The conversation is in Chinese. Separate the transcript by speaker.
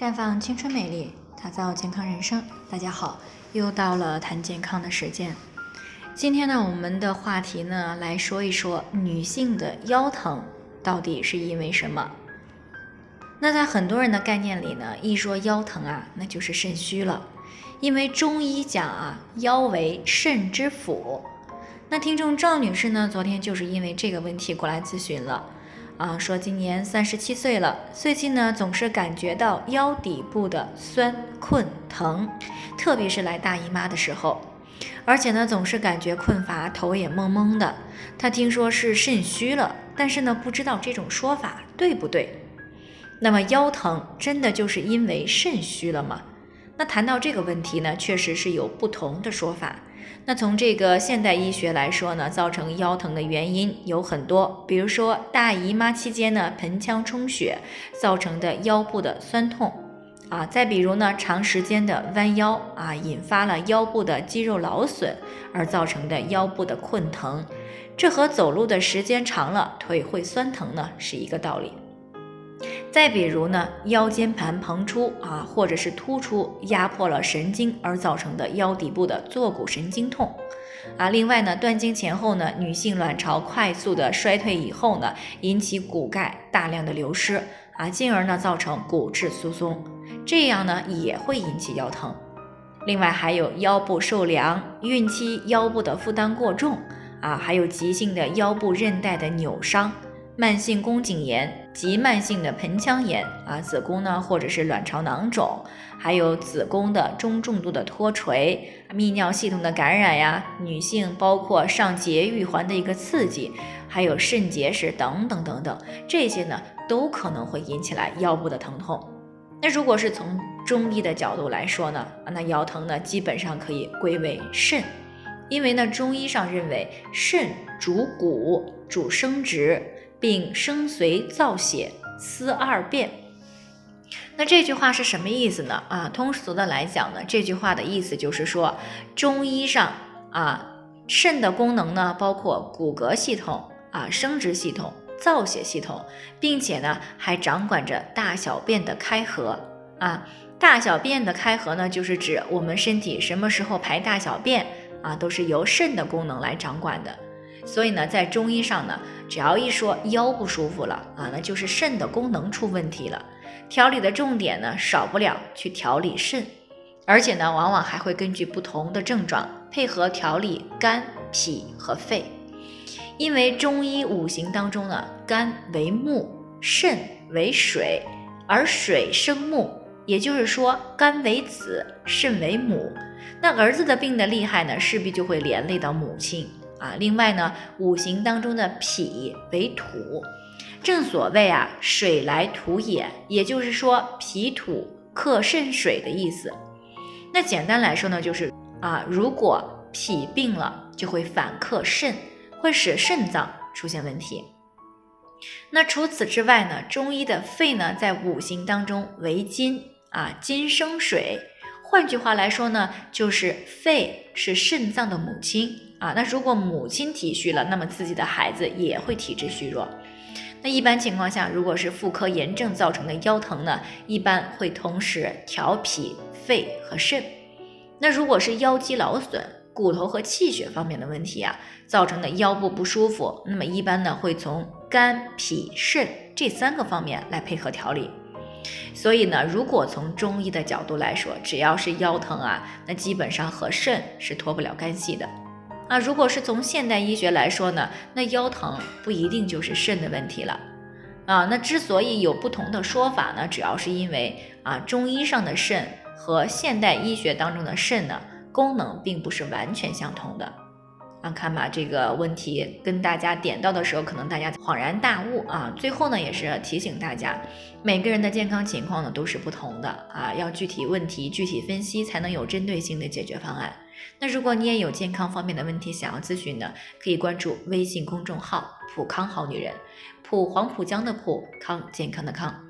Speaker 1: 绽放青春美丽，打造健康人生。大家好，又到了谈健康的时间。今天呢，我们的话题呢，来说一说女性的腰疼到底是因为什么？那在很多人的概念里呢，一说腰疼啊，那就是肾虚了。因为中医讲啊，腰为肾之府。那听众赵女士呢，昨天就是因为这个问题过来咨询了。啊，说今年三十七岁了，最近呢总是感觉到腰底部的酸困疼，特别是来大姨妈的时候，而且呢总是感觉困乏，头也蒙蒙的。她听说是肾虚了，但是呢不知道这种说法对不对。那么腰疼真的就是因为肾虚了吗？那谈到这个问题呢，确实是有不同的说法。那从这个现代医学来说呢，造成腰疼的原因有很多，比如说大姨妈期间呢，盆腔充血造成的腰部的酸痛啊，再比如呢，长时间的弯腰啊，引发了腰部的肌肉劳损而造成的腰部的困疼，这和走路的时间长了腿会酸疼呢是一个道理。再比如呢，腰间盘膨出啊，或者是突出压迫了神经而造成的腰底部的坐骨神经痛啊。另外呢，断经前后呢，女性卵巢快速的衰退以后呢，引起骨钙大量的流失啊，进而呢造成骨质疏松，这样呢也会引起腰疼。另外还有腰部受凉、孕期腰部的负担过重啊，还有急性的腰部韧带的扭伤。慢性宫颈炎及慢性的盆腔炎啊，子宫呢或者是卵巢囊肿，还有子宫的中重度的脱垂、泌尿系统的感染呀，女性包括上节育环的一个刺激，还有肾结石等等等等，这些呢都可能会引起来腰部的疼痛。那如果是从中医的角度来说呢，那腰疼呢基本上可以归为肾，因为呢中医上认为肾主骨，主生殖。并生髓造血思二变，那这句话是什么意思呢？啊，通俗的来讲呢，这句话的意思就是说，中医上啊，肾的功能呢，包括骨骼系统啊、生殖系统、造血系统，并且呢，还掌管着大小便的开合啊。大小便的开合呢，就是指我们身体什么时候排大小便啊，都是由肾的功能来掌管的。所以呢，在中医上呢，只要一说腰不舒服了啊，那就是肾的功能出问题了。调理的重点呢，少不了去调理肾，而且呢，往往还会根据不同的症状配合调理肝、脾和肺。因为中医五行当中呢，肝为木，肾为水，而水生木，也就是说，肝为子，肾为母。那儿子的病的厉害呢，势必就会连累到母亲。啊，另外呢，五行当中的脾为土，正所谓啊，水来土掩，也就是说脾土克肾水的意思。那简单来说呢，就是啊，如果脾病了，就会反克肾，会使肾脏出现问题。那除此之外呢，中医的肺呢，在五行当中为金啊，金生水。换句话来说呢，就是肺是肾脏的母亲啊。那如果母亲体虚了，那么自己的孩子也会体质虚弱。那一般情况下，如果是妇科炎症造成的腰疼呢，一般会同时调脾、肺和肾。那如果是腰肌劳损、骨头和气血方面的问题啊，造成的腰部不舒服，那么一般呢会从肝、脾、肾这三个方面来配合调理。所以呢，如果从中医的角度来说，只要是腰疼啊，那基本上和肾是脱不了干系的啊。如果是从现代医学来说呢，那腰疼不一定就是肾的问题了啊。那之所以有不同的说法呢，主要是因为啊，中医上的肾和现代医学当中的肾呢，功能并不是完全相同的。啊，看吧，这个问题跟大家点到的时候，可能大家恍然大悟啊。最后呢，也是提醒大家，每个人的健康情况呢都是不同的啊，要具体问题具体分析，才能有针对性的解决方案。那如果你也有健康方面的问题想要咨询呢，可以关注微信公众号“普康好女人”，普黄浦江的普康健康的康。